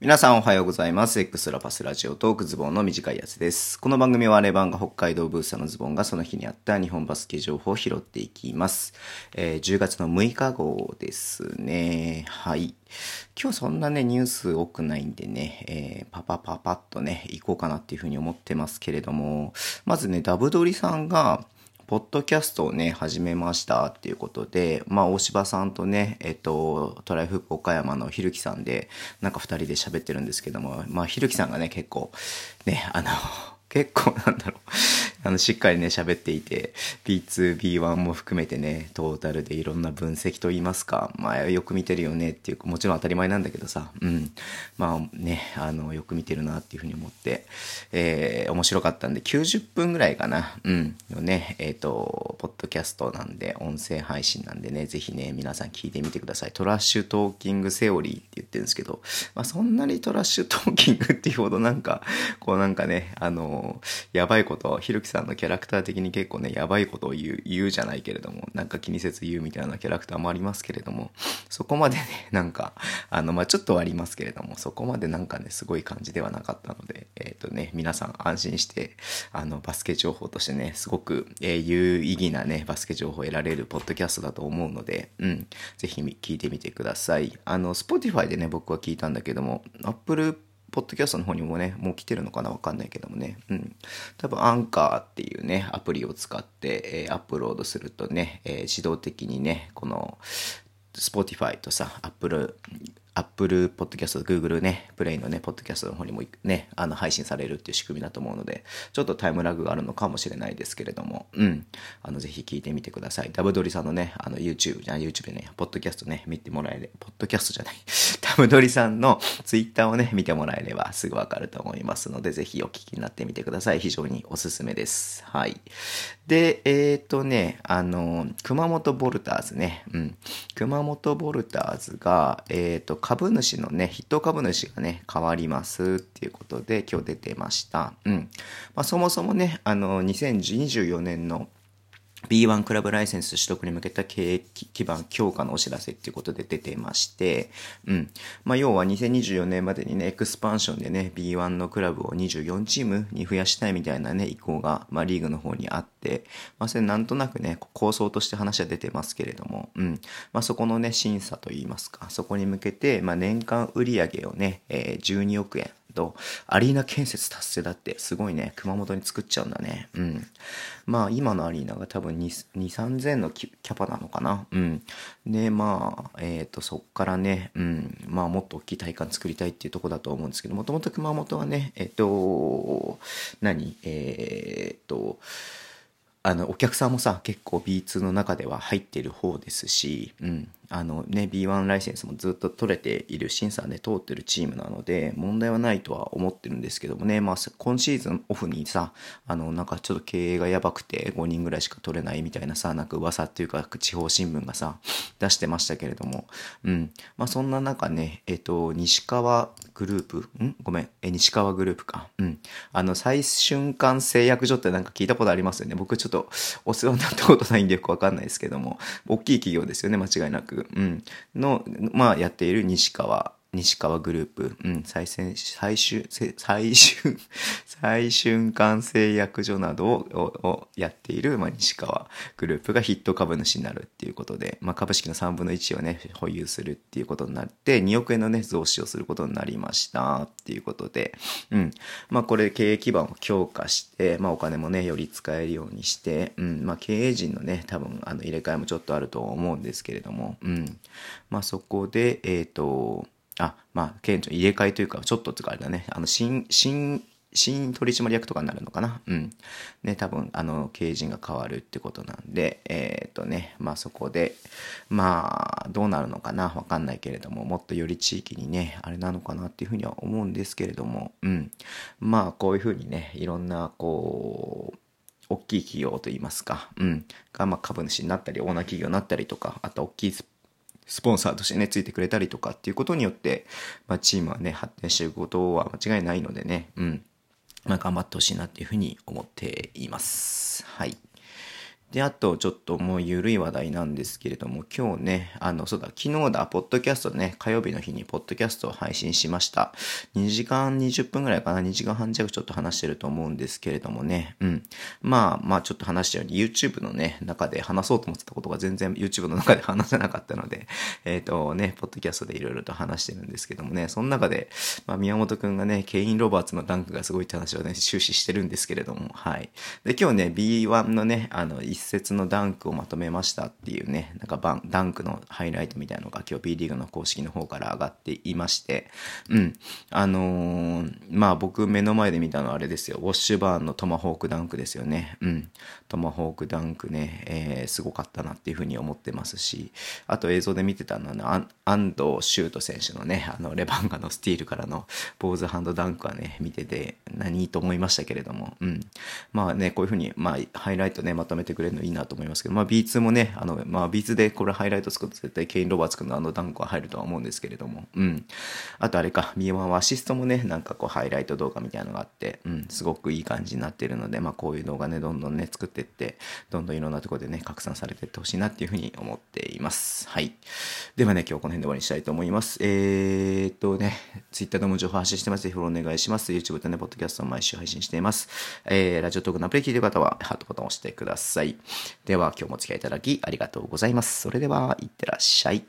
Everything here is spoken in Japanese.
皆さんおはようございます。X ラパスラジオトークズボンの短いやつです。この番組はレバンが北海道ブースターのズボンがその日にあった日本バスケ情報を拾っていきます。えー、10月の6日号ですね。はい。今日そんなね、ニュース多くないんでね、えー、パパパパッとね、行こうかなっていうふうに思ってますけれども、まずね、ダブドリさんが、ポッドキャストをね、始めましたっていうことで、まあ、大柴さんとね、えっと、トライフ岡山のひるきさんで、なんか二人で喋ってるんですけども、まあ、ひるきさんがね、結構、ね、あの、結構なんだろう。あの、しっかりね、喋っていて、B2、B1 も含めてね、トータルでいろんな分析と言いますか、まあ、よく見てるよねっていう、もちろん当たり前なんだけどさ、うん。まあね、あの、よく見てるなっていうふうに思って、えー、面白かったんで、90分ぐらいかな、うん、のね、えっ、ー、と、ポッドキャストなんで、音声配信なんでね、ぜひね、皆さん聞いてみてください。トラッシュトーキングセオリーって言ってるんですけど、まあ、そんなにトラッシュトーキングっていうほどなんか、こうなんかね、あの、やばいこと、ひろきさんのキャラクター的に結構ね、やばいことを言う、言うじゃないけれども、なんか気にせず言うみたいなキャラクターもありますけれども、そこまでね、なんか、あの、まあ、ちょっとはありますけれども、そこまでなんかね、すごい感じではなかったので、えっ、ー、とね、皆さん安心して、あの、バスケ情報としてね、すごく、えー、有意義なね、バスケ情報を得られるポッドキャストだと思うので、うん、ぜひ聞いてみてください。あの、Spotify でね、僕は聞いたんだけども、Apple ポッドキャストの方にもね、もう来てるのかなわかんないけどもね。うん。多分、アンカーっていうね、アプリを使って、えー、アップロードするとね、えー、自動的にね、この、Spotify とさ、Apple Apple Podcast、Google ね、プレイのね、ポッドキャストの方にもね、あの、配信されるっていう仕組みだと思うので、ちょっとタイムラグがあるのかもしれないですけれども、うん。あの、ぜひ聞いてみてください。ダブドリさんのね、あの、YouTube、じゃ YouTube でね、ポッドキャストね、見てもらえれば、ポッドキャストじゃない、ダブドリさんの Twitter をね、見てもらえればすぐわかると思いますので、ぜひお聞きになってみてください。非常におすすめです。はい。で、えっ、ー、とね、あの、熊本ボルターズね、うん。熊本ボルターズが、えっ、ー、と、株主のね、筆頭株主がね、変わりますっていうことで今日出てました。うん。まあ、そもそもね、あの、2024年の B1 クラブライセンス取得に向けた経営基盤強化のお知らせっていうことで出てまして、うん。まあ、要は2024年までにね、エクスパンションでね、B1 のクラブを24チームに増やしたいみたいなね、意向が、まあ、リーグの方にあって、まあ、それなんとなくね、構想として話は出てますけれども、うん。まあ、そこのね、審査といいますか、そこに向けて、まあ、年間売上をね、えー、12億円、と、アリーナ建設達成だって、すごいね、熊本に作っちゃうんだね。うん。まあ、今のアリーナが多分2、3000のキャパなのかな。うん。で、まあ、えっ、ー、と、そっからね、うん、まあ、もっと大きい体感作りたいっていうとこだと思うんですけど、もともと熊本はね、えっ、ー、と、何？えっ、ー、と、あの、お客さんもさ、結構 B2 の中では入ってる方ですし、うん。あのね、B1 ライセンスもずっと取れている審査で通ってるチームなので、問題はないとは思ってるんですけどもね、まあ、今シーズンオフにさ、あの、なんかちょっと経営がやばくて5人ぐらいしか取れないみたいなさ、なんか噂っていうか地方新聞がさ、出してましたけれども、うん。まあ、そんな中ね、えっと、西川グループ、ん？ごめん、え、西川グループか。うん。あの、最瞬間製薬所ってなんか聞いたことありますよね。僕ちょっとお世話になったことないんでよくわかんないですけども、大きい企業ですよね、間違いなく。うん、の、まあ、やっている西川西川グループ、うん、最先、最終、最終、最瞬間製薬所などをやっている、まあ、西川グループがヒット株主になるっていうことで、まあ、株式の3分の1をね、保有するっていうことになって、2億円のね、増資をすることになりましたっていうことで、うん。まあ、これ経営基盤を強化して、まあ、お金もね、より使えるようにして、うん、まあ、経営陣のね、多分、あの、入れ替えもちょっとあると思うんですけれども、うん。まあ、そこで、えっ、ー、と、あ、まあ、県庁入れ替えというか、ちょっとつかあれだね。あの、新、新、新取締役とかになるのかなうん。ね、多分、あの、経営陣が変わるってことなんで、えっ、とね、まあそこで、まあ、どうなるのかなわかんないけれども、もっとより地域にね、あれなのかなっていうふうには思うんですけれども、うん。まあ、こういうふうにね、いろんな、こう、大きい企業といいますか、うん、が、ま、株主になったり、オーナー企業になったりとか、あと大きいススポンサーとしてね、ついてくれたりとかっていうことによって、まあ、チームはね、発展していくことは間違いないのでね、うん。まあ、頑張ってほしいなっていうふうに思っています。はい。で、あと、ちょっともう緩い話題なんですけれども、今日ね、あの、そうだ、昨日だ、ポッドキャストね、火曜日の日にポッドキャストを配信しました。2時間20分ぐらいかな、2時間半弱ちょっと話してると思うんですけれどもね、うん。まあ、まあ、ちょっと話したように、YouTube のね、中で話そうと思ってたことが全然 YouTube の中で話せなかったので、えっ、ー、とね、ポッドキャストでいろいろと話してるんですけどもね、その中で、まあ、宮本くんがね、ケイン・ロバーツのダンクがすごいって話をね、終始してるんですけれども、はい。で、今日ね、B1 のね、あの、節のダンクをまとめましたっていうね、なんかバン、ダンクのハイライトみたいなのが今日 B リーグの公式の方から上がっていまして、うん。あのー、まあ僕目の前で見たのはあれですよ、ウォッシュバーンのトマホークダンクですよね。うん。トマホークダンクね、えー、すごかったなっていうふうに思ってますし、あと映像で見てたのは、安藤修斗選手のね、あの、レバンガのスティールからの坊主ハンドダンクはね、見てて、何と思いましたけれども、うん。まあね、こういうふうに、まあ、ハイライトね、まとめてくれるのいいなと思いますけど、まあ B2 もね、あの、まあ B2 でこれハイライト作ると絶対ケイン・ロバーツ君のあのダンクは入るとは思うんですけれども、うん。あとあれか、ミーワンはアシストもね、なんかこうハイライト動画みたいなのがあって、うん、すごくいい感じになってるので、まあこういう動画ね、どんどんね、作ってって、どんどんいろんなところでね、拡散されていってほしいなっていうふうに思っています。はい。ではね、今日この辺で終わりにしたいと思います。えー、っとね、Twitter でも情報発信してます。ぜひフォローお願いします。YouTube とね、ポッドキャストを毎週配信しています。えー、ラジオトークのアプリ聞いてる方は、ハートボタンを押してください。では、今日もお付き合いいただきありがとうございます。それでは、いってらっしゃい。